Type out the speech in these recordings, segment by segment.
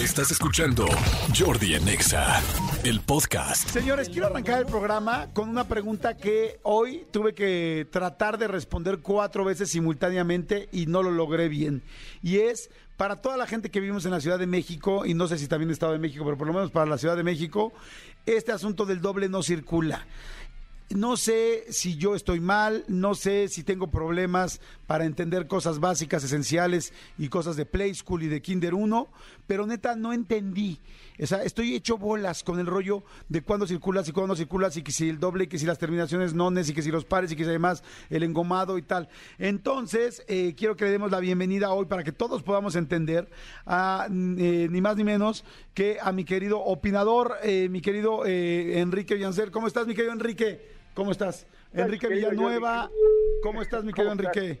Estás escuchando Jordi Anexa, el podcast. Señores, quiero arrancar el programa con una pregunta que hoy tuve que tratar de responder cuatro veces simultáneamente y no lo logré bien. Y es para toda la gente que vivimos en la Ciudad de México, y no sé si también Estado de México, pero por lo menos para la Ciudad de México, este asunto del doble no circula. No sé si yo estoy mal, no sé si tengo problemas para entender cosas básicas, esenciales y cosas de Play School y de Kinder 1, pero neta no entendí. O sea, estoy hecho bolas con el rollo de cuándo circulas y cuándo no circulas y que si el doble, y que si las terminaciones nones y que si los pares y que si además el engomado y tal. Entonces, eh, quiero que le demos la bienvenida hoy para que todos podamos entender a eh, ni más ni menos que a mi querido opinador, eh, mi querido eh, Enrique Villancer. ¿Cómo estás, mi querido Enrique? ¿Cómo estás? Enrique Villanueva? ¿cómo estás, mi querido. Enrique?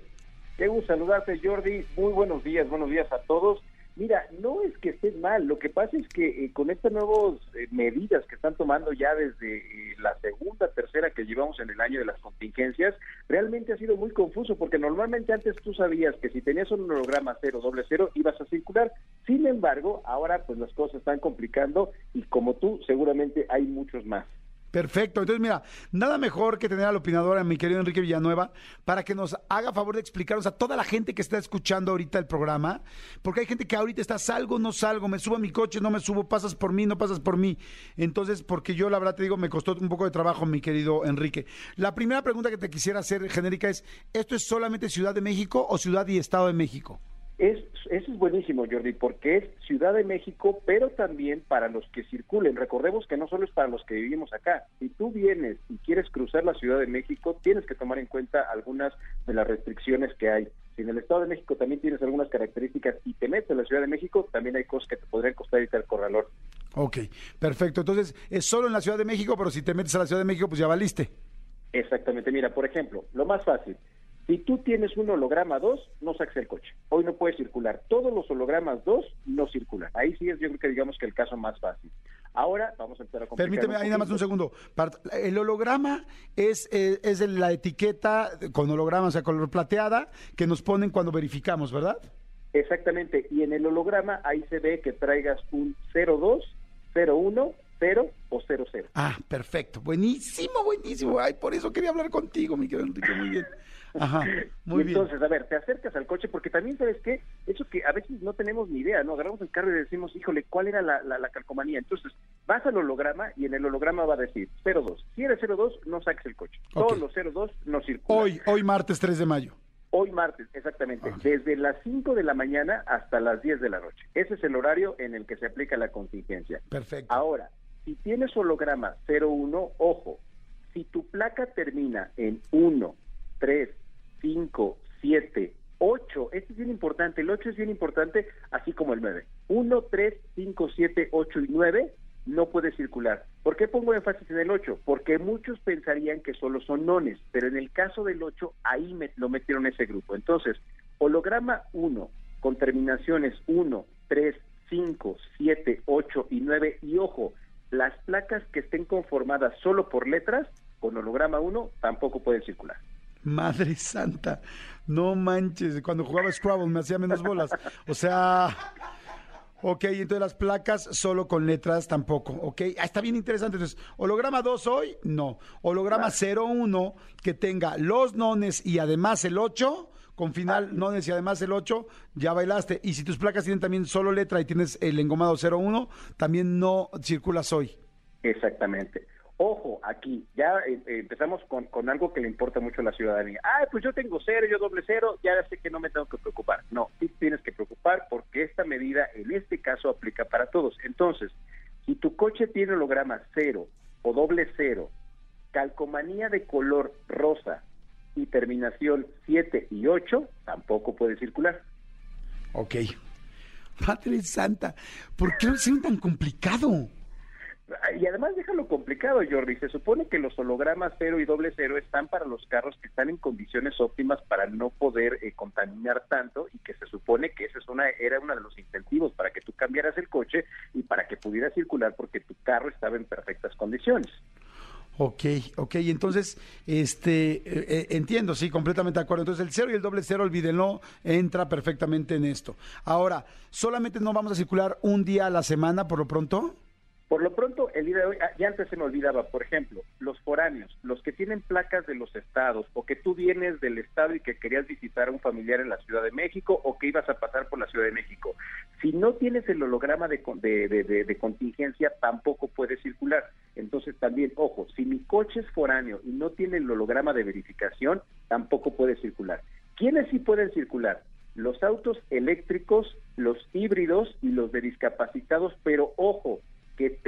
Qué gusto saludarte, Jordi. Muy buenos días, buenos días a todos. Mira, no es que estés mal, lo que pasa es que eh, con estas nuevas eh, medidas que están tomando ya desde eh, la segunda, tercera que llevamos en el año de las contingencias, realmente ha sido muy confuso porque normalmente antes tú sabías que si tenías un holograma cero, doble cero, ibas a circular. Sin embargo, ahora pues las cosas están complicando y como tú, seguramente hay muchos más. Perfecto. Entonces, mira, nada mejor que tener al opinador, a mi querido Enrique Villanueva, para que nos haga favor de explicarnos a toda la gente que está escuchando ahorita el programa, porque hay gente que ahorita está, salgo, no salgo, me subo a mi coche, no me subo, pasas por mí, no pasas por mí. Entonces, porque yo la verdad te digo, me costó un poco de trabajo, mi querido Enrique. La primera pregunta que te quisiera hacer, genérica, es, ¿esto es solamente Ciudad de México o Ciudad y Estado de México? Eso es buenísimo, Jordi, porque es Ciudad de México, pero también para los que circulen. Recordemos que no solo es para los que vivimos acá. Si tú vienes y quieres cruzar la Ciudad de México, tienes que tomar en cuenta algunas de las restricciones que hay. Si en el Estado de México también tienes algunas características y te metes en la Ciudad de México, también hay cosas que te podrían costar irte al corralón. Ok, perfecto. Entonces, es solo en la Ciudad de México, pero si te metes a la Ciudad de México, pues ya valiste. Exactamente. Mira, por ejemplo, lo más fácil. Si tú tienes un holograma 2, no saques el coche. Hoy no puedes circular. Todos los hologramas 2 no circulan. Ahí sí es, yo creo que digamos que el caso más fácil. Ahora vamos a empezar a Permíteme, ahí nada más un segundo. El holograma es, eh, es la etiqueta con holograma, o sea, color plateada, que nos ponen cuando verificamos, ¿verdad? Exactamente. Y en el holograma ahí se ve que traigas un 02, 01, 0 o 00. Ah, perfecto. Buenísimo, buenísimo. Ay, por eso quería hablar contigo, mi querido Enrique. Muy bien. Ajá, muy y bien. entonces, a ver, te acercas al coche porque también sabes qué, eso que a veces no tenemos ni idea, ¿no? Agarramos el carro y decimos, híjole, ¿cuál era la, la, la calcomanía? Entonces, vas al holograma y en el holograma va a decir 02. Si eres 02, no saques el coche. Todos los 02 no circulan. Hoy, hoy martes 3 de mayo. Hoy martes, exactamente, desde las 5 de la mañana hasta las 10 de la noche. Ese es el horario en el que se aplica la contingencia. Perfecto. Ahora, si tienes holograma 01, ojo, si tu placa termina en 1, 3, 5, 7, 8, este es bien importante, el 8 es bien importante, así como el 9. 1, 3, 5, 7, 8 y 9 no puede circular. ¿Por qué pongo énfasis en el 8? Porque muchos pensarían que solo son nones, pero en el caso del 8, ahí me- lo metieron ese grupo. Entonces, holograma 1 con terminaciones 1, 3, 5, 7, 8 y 9, y ojo, las placas que estén conformadas solo por letras, con holograma 1, tampoco pueden circular. Madre santa, no manches, cuando jugaba Scrabble me hacía menos bolas. O sea, ok, entonces las placas solo con letras tampoco, ok. Ah, está bien interesante. Entonces, holograma 2 hoy, no. Holograma 01 que tenga los nones y además el 8, con final nones y además el 8, ya bailaste. Y si tus placas tienen también solo letra y tienes el engomado 01, también no circulas hoy. Exactamente. Ojo, aquí ya eh, eh, empezamos con, algo que le importa mucho a la ciudadanía. Ah, pues yo tengo cero, yo doble cero, ya sé que no me tengo que preocupar. No, sí tienes que preocupar porque esta medida en este caso aplica para todos. Entonces, si tu coche tiene holograma cero o doble cero, calcomanía de color rosa y terminación 7 y 8, tampoco puede circular. Ok. Madre santa, ¿por qué lo hicieron tan complicado? Y además déjalo complicado, Jordi. Se supone que los hologramas cero y doble cero están para los carros que están en condiciones óptimas para no poder eh, contaminar tanto y que se supone que ese es una, era uno de los incentivos para que tú cambiaras el coche y para que pudieras circular porque tu carro estaba en perfectas condiciones. Ok, ok, entonces, este, eh, eh, entiendo, sí, completamente de acuerdo. Entonces, el cero y el doble cero, olvídenlo, entra perfectamente en esto. Ahora, ¿solamente no vamos a circular un día a la semana por lo pronto? Por lo pronto, el día de hoy, ah, ya antes se me olvidaba, por ejemplo, los foráneos, los que tienen placas de los estados, o que tú vienes del estado y que querías visitar a un familiar en la Ciudad de México, o que ibas a pasar por la Ciudad de México. Si no tienes el holograma de, de, contingencia, tampoco puedes circular. Entonces, también, ojo, si mi coche es foráneo y no tiene el holograma de verificación, tampoco puede circular. ¿Quiénes sí pueden circular? Los autos eléctricos, los híbridos y los de discapacitados, pero ojo,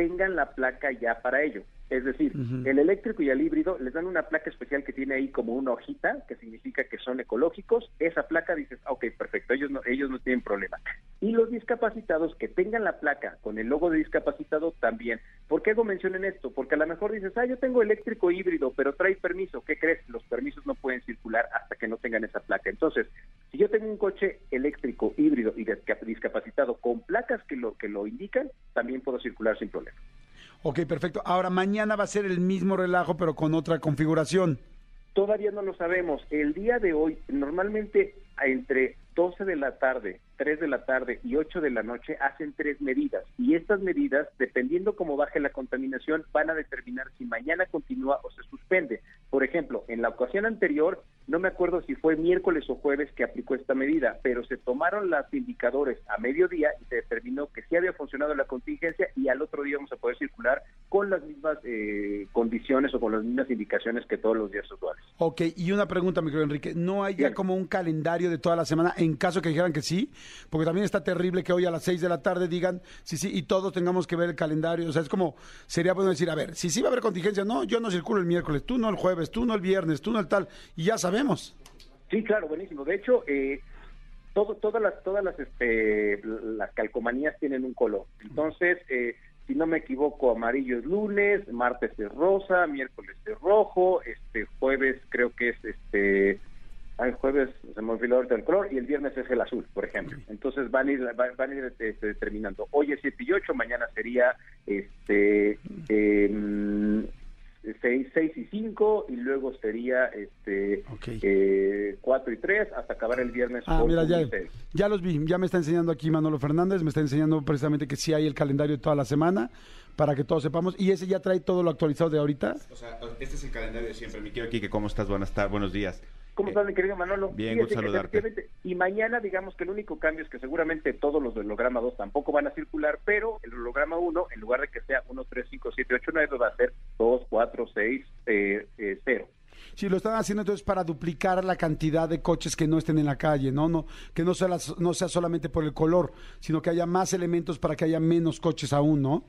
tengan la placa ya para ello. Es decir, el eléctrico y el híbrido les dan una placa especial que tiene ahí como una hojita, que significa que son ecológicos. Esa placa dices, ok, perfecto, ellos no, ellos no tienen problema. Y los discapacitados que tengan la placa con el logo de discapacitado también. ¿Por qué hago mención en esto? Porque a lo mejor dices, ah, yo tengo eléctrico híbrido, pero trae permiso. ¿Qué crees? Los permisos no pueden circular hasta que no tengan esa placa. Entonces, si yo tengo un coche eléctrico, híbrido y discapacitado con placas que lo, que lo indican, también puedo circular sin problema. Ok, perfecto. Ahora, mañana va a ser el mismo relajo, pero con otra configuración. Todavía no lo sabemos. El día de hoy, normalmente entre 12 de la tarde, 3 de la tarde y 8 de la noche hacen tres medidas y estas medidas, dependiendo cómo baje la contaminación, van a determinar si mañana continúa o se suspende. Por ejemplo, en la ocasión anterior, no me acuerdo si fue miércoles o jueves que aplicó esta medida, pero se tomaron los indicadores a mediodía y se determinó que sí había funcionado la contingencia y al otro día vamos a poder circular con las mismas eh, condiciones o con las mismas indicaciones que todos los días usuales. Ok, y una pregunta, mi querido Enrique, ¿no hay ya como un calendario de toda la semana en caso que dijeran que sí? Porque también está terrible que hoy a las 6 de la tarde digan sí, sí, y todos tengamos que ver el calendario. O sea, es como, sería bueno decir, a ver, si sí va a haber contingencia, no, yo no circulo el miércoles, tú no el jueves, tú no el viernes, tú no el tal, y ya sabemos. Sí, claro, buenísimo. De hecho, eh, todo, todas las todas las este, las calcomanías tienen un color. Entonces, eh, si no me equivoco, amarillo es lunes, martes es rosa, miércoles es rojo, este jueves creo que es este el jueves se me olvidó ahorita el color y el viernes es el azul, por ejemplo. Entonces van a ir, van, a ir este, determinando. Hoy es 7 y 8, mañana sería este eh, 6, 6 y 5 y luego sería este eh, 4 y 3 hasta acabar el viernes. Ah, mira, ya, ya los vi, ya me está enseñando aquí Manolo Fernández, me está enseñando precisamente que sí hay el calendario de toda la semana para que todos sepamos. ¿Y ese ya trae todo lo actualizado de ahorita? O sea, este es el calendario de siempre. Mi querido Kike, ¿cómo estás? Buenas tardes, buenos días. ¿Cómo estás, mi querido Manolo? Bien, gusto saludarte. Y mañana, digamos que el único cambio es que seguramente todos los del holograma 2 tampoco van a circular, pero el holograma 1, en lugar de que sea 1, 3, 5, 7, 8, 9, va a ser 2, 4, 6, eh, 0. Sí, lo están haciendo entonces para duplicar la cantidad de coches que no estén en la calle, ¿no? no que no sea, no sea solamente por el color, sino que haya más elementos para que haya menos coches aún, ¿no?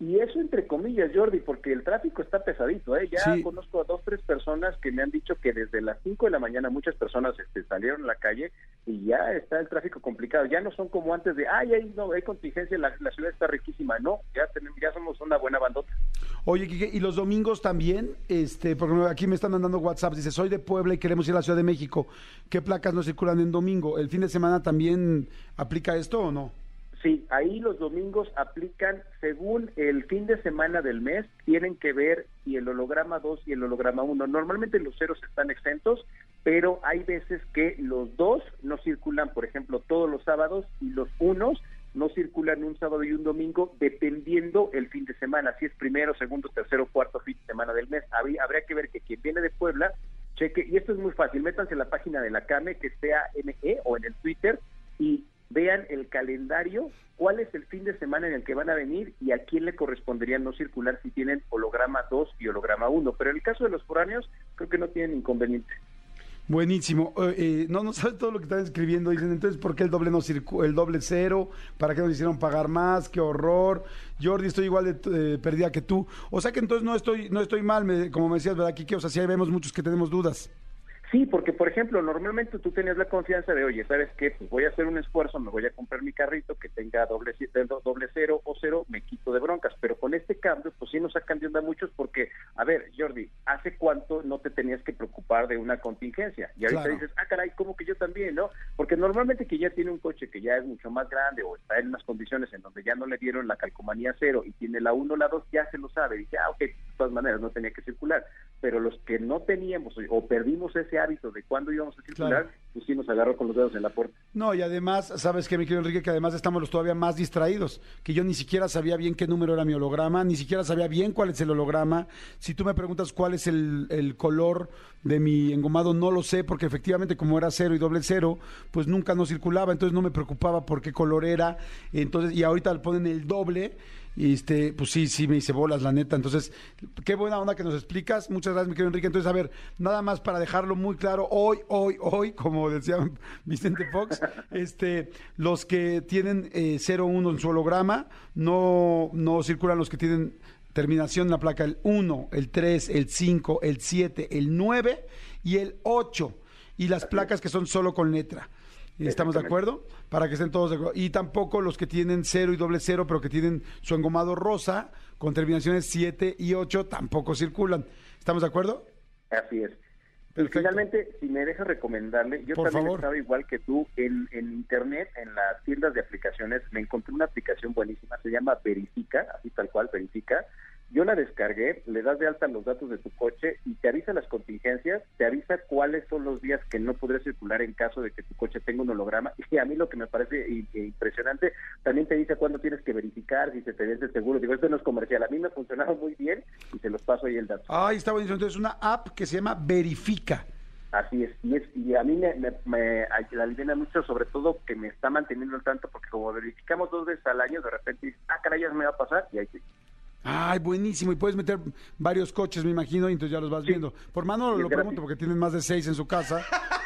Y eso entre comillas, Jordi, porque el tráfico está pesadito. ¿eh? Ya conozco a dos, tres personas que me han dicho que desde las 5 de la mañana muchas personas este, salieron a la calle y ya está el tráfico complicado. Ya no son como antes de, ay, hay, no, hay contingencia, la, ciudad está riquísima. No, ya, tenemos, ya somos una buena bandota. Oye, Kike, ¿y los domingos también? este Porque aquí me están mandando WhatsApp, dice, soy de Puebla y queremos ir a la Ciudad de México. ¿Qué placas no circulan en domingo? ¿El fin de semana también aplica esto o no? Sí, ahí los domingos aplican según el fin de semana del mes, tienen que ver y el holograma 2 y el holograma 1. Normalmente los ceros están exentos, pero hay veces que los dos no circulan, por ejemplo, todos los sábados y los unos no circulan un sábado y un domingo dependiendo el fin de semana, si es primero, segundo, tercero, cuarto fin de semana del mes. Habría, que ver que quien viene de Puebla cheque, y esto es muy fácil, métanse en la página de la CAME, que sea ME o en el Twitter, y vean el calendario, cuál es el fin de semana en el que van a venir y a quién le correspondería no circular si tienen holograma 2 y holograma 1. Pero en el caso de los foráneos, creo que no tienen inconveniente. Buenísimo. Eh, eh, no, no sabe todo lo que están escribiendo. Dicen, entonces, ¿por qué el doble no el doble cero? ¿Para qué nos hicieron pagar más? ¡Qué horror! Jordi, estoy igual de eh, perdida que tú. O sea que entonces no estoy no estoy mal, como me decías, ¿verdad, Kike? O sea, sí vemos muchos que tenemos dudas. Sí, porque por ejemplo, normalmente tú tenías la confianza de, oye, ¿sabes qué? Pues voy a hacer un esfuerzo, me voy a comprar mi carrito que tenga doble, doble cero o cero, me quito de broncas. Pero con este cambio, pues sí nos sacan de onda muchos porque, a ver, Jordi, ¿hace cuánto no te tenías que preocupar de una contingencia? Y ahorita dices, ah, caray, ¿cómo que yo también, no? Porque normalmente que ya tiene un coche que ya es mucho más grande o está en unas condiciones en donde ya no le dieron la calcomanía cero y tiene la uno o la dos, ya se lo sabe. Dice, ah, ok, todas maneras no tenía que circular. Pero los que no teníamos o perdimos ese hábito de cuándo íbamos a circular, pues sí nos agarró con los dedos en la puerta. No, y además, ¿sabes qué, mi querido Enrique? Que además estamos los todavía más distraídos, que yo ni siquiera sabía bien qué número era mi holograma, ni siquiera sabía bien cuál es el holograma. Si tú me preguntas cuál es el, el color de mi engomado, no lo sé, porque efectivamente como era cero y doble cero, pues nunca no circulaba, entonces no me preocupaba por qué color era. Entonces, y ahorita le ponen el doble y este, pues sí, sí me hice bolas, la neta. Entonces, qué buena onda que nos explicas. Muchas gracias, mi querido Enrique. Entonces, a ver, nada más para dejarlo muy claro, hoy, hoy, hoy, como decía Vicente Fox, este, los que tienen eh, 01 en su holograma, no, no circulan los que tienen terminación en la placa el 1, el 3, el 5, el 7, el 9 y el 8. Y las placas que son solo con letra. ¿Estamos de acuerdo? Para que estén todos de acuerdo. Y tampoco los que tienen cero y doble cero, pero que tienen su engomado rosa, con terminaciones 7 y 8, tampoco circulan. ¿Estamos de acuerdo? Así es. Y finalmente, si me dejas recomendarle, yo también estaba igual que tú en, en internet, en las tiendas de aplicaciones, me encontré una aplicación buenísima, se llama Verifica, así tal cual, Verifica, yo la descargué, le das de alta los datos de tu coche y te avisa las contingencias, te avisa cuáles son los días que no podrás circular en caso de que tu coche tenga un holograma. Y a mí lo que me parece impresionante, también te dice cuándo tienes que verificar, si se te vence el seguro. Digo, esto no es comercial. A mí me ha funcionado muy bien y te los paso ahí el dato. Ahí está buenísimo. Entonces, una app que se llama Verifica. Así es, y, es, y a mí me, me, me mucho, sobre todo que me está manteniendo el tanto, porque como verificamos dos veces al año, de repente dices, ah, caray, ya me va a pasar, y ahí sí. Ay, buenísimo. Y puedes meter varios coches, me imagino, y entonces ya los vas viendo. Por mano lo pregunto porque tienen más de seis en su casa.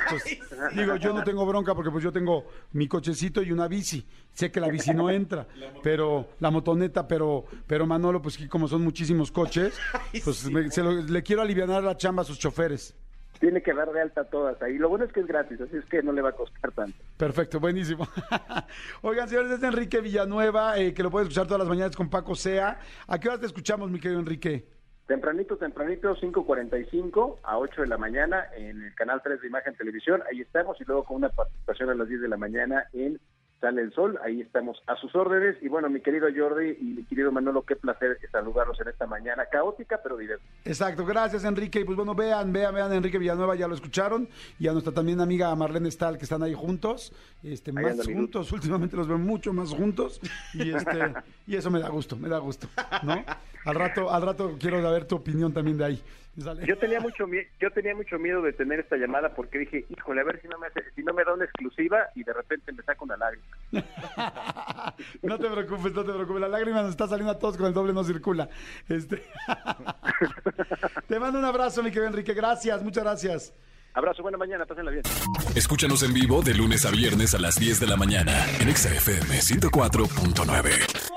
digo, yo no tengo bronca porque pues yo tengo mi cochecito y una bici. Sé que la bici no entra, pero la motoneta, pero pero Manolo, pues como son muchísimos coches, pues le quiero aliviar la chamba a sus choferes tiene que dar de alta todas ahí. Lo bueno es que es gratis, así es que no le va a costar tanto. Perfecto, buenísimo. Oigan, señores, es Enrique Villanueva, eh, que lo puedes escuchar todas las mañanas con Paco Sea. ¿A qué hora te escuchamos, mi querido Enrique? Tempranito, tempranito, 5.45 a 8 de la mañana en el canal 3 de Imagen Televisión. Ahí estamos y luego con una participación a las 10 de la mañana en sale el sol, ahí estamos a sus órdenes. Y bueno, mi querido Jordi y mi querido Manolo, qué placer saludarlos en esta mañana caótica, pero divertida. Exacto, gracias Enrique. Y pues bueno, vean, vean, vean, Enrique Villanueva ya lo escucharon. Y a nuestra también amiga Marlene Stahl, que están ahí juntos, este, más juntos, últimamente los veo mucho más juntos. Y, este, y eso me da gusto, me da gusto, ¿no? Al rato, al rato quiero saber tu opinión también de ahí. Yo tenía mucho miedo, yo tenía mucho miedo de tener esta llamada porque dije, híjole, a ver si no me si no me da una exclusiva y de repente me saca una lágrima. no te preocupes, no te preocupes, la lágrima nos está saliendo a todos con el doble no circula. Este te mando un abrazo, mi querido Enrique, gracias, muchas gracias. Abrazo, buena mañana, pásenla bien. Escúchanos en vivo de lunes a viernes a las 10 de la mañana en XFM 104.9.